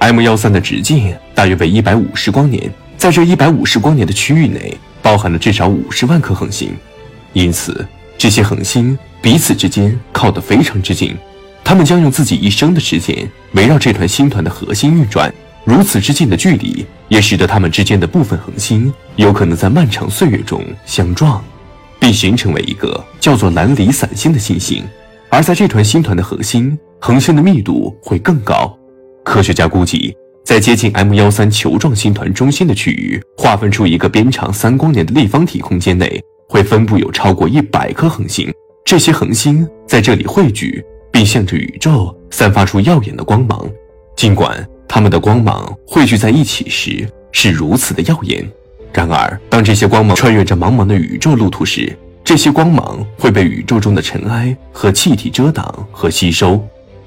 M 幺三的直径大约为一百五十光年，在这一百五十光年的区域内，包含了至少五十万颗恒星，因此这些恒星彼此之间靠得非常之近，它们将用自己一生的时间围绕这团星团的核心运转。如此之近的距离，也使得它们之间的部分恒星有可能在漫长岁月中相撞，并形成为一个叫做蓝离散星的星星。而在这团星团的核心，恒星的密度会更高。科学家估计，在接近 M 幺三球状星团中心的区域，划分出一个边长三光年的立方体空间内，会分布有超过一百颗恒星。这些恒星在这里汇聚，并向着宇宙散发出耀眼的光芒。尽管它们的光芒汇聚在一起时是如此的耀眼，然而当这些光芒穿越着茫茫的宇宙路途时，这些光芒会被宇宙中的尘埃和气体遮挡和吸收，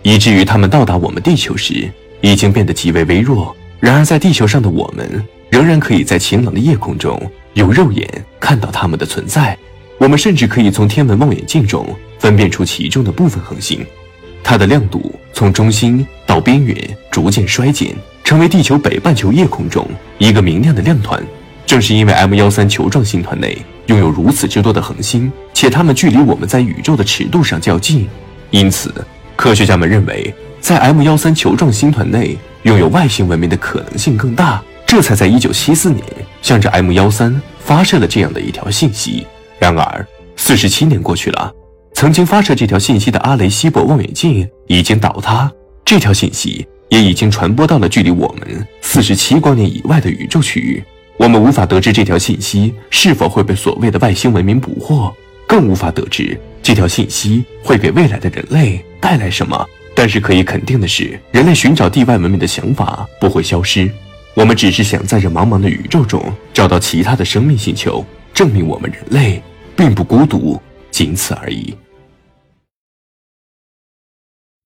以至于它们到达我们地球时已经变得极为微弱。然而，在地球上的我们仍然可以在晴朗的夜空中用肉眼看到它们的存在。我们甚至可以从天文望远镜中分辨出其中的部分恒星，它的亮度从中心到边缘逐渐衰减，成为地球北半球夜空中一个明亮的亮团。正是因为 M 幺三球状星团内拥有如此之多的恒星，且它们距离我们在宇宙的尺度上较近，因此科学家们认为，在 M 幺三球状星团内拥有外星文明的可能性更大，这才在1974年向着 M 幺三发射了这样的一条信息。然而，四十七年过去了，曾经发射这条信息的阿雷西博望远镜已经倒塌，这条信息也已经传播到了距离我们四十七光年以外的宇宙区域。我们无法得知这条信息是否会被所谓的外星文明捕获，更无法得知这条信息会给未来的人类带来什么。但是可以肯定的是，人类寻找地外文明的想法不会消失。我们只是想在这茫茫的宇宙中找到其他的生命星球，证明我们人类并不孤独，仅此而已。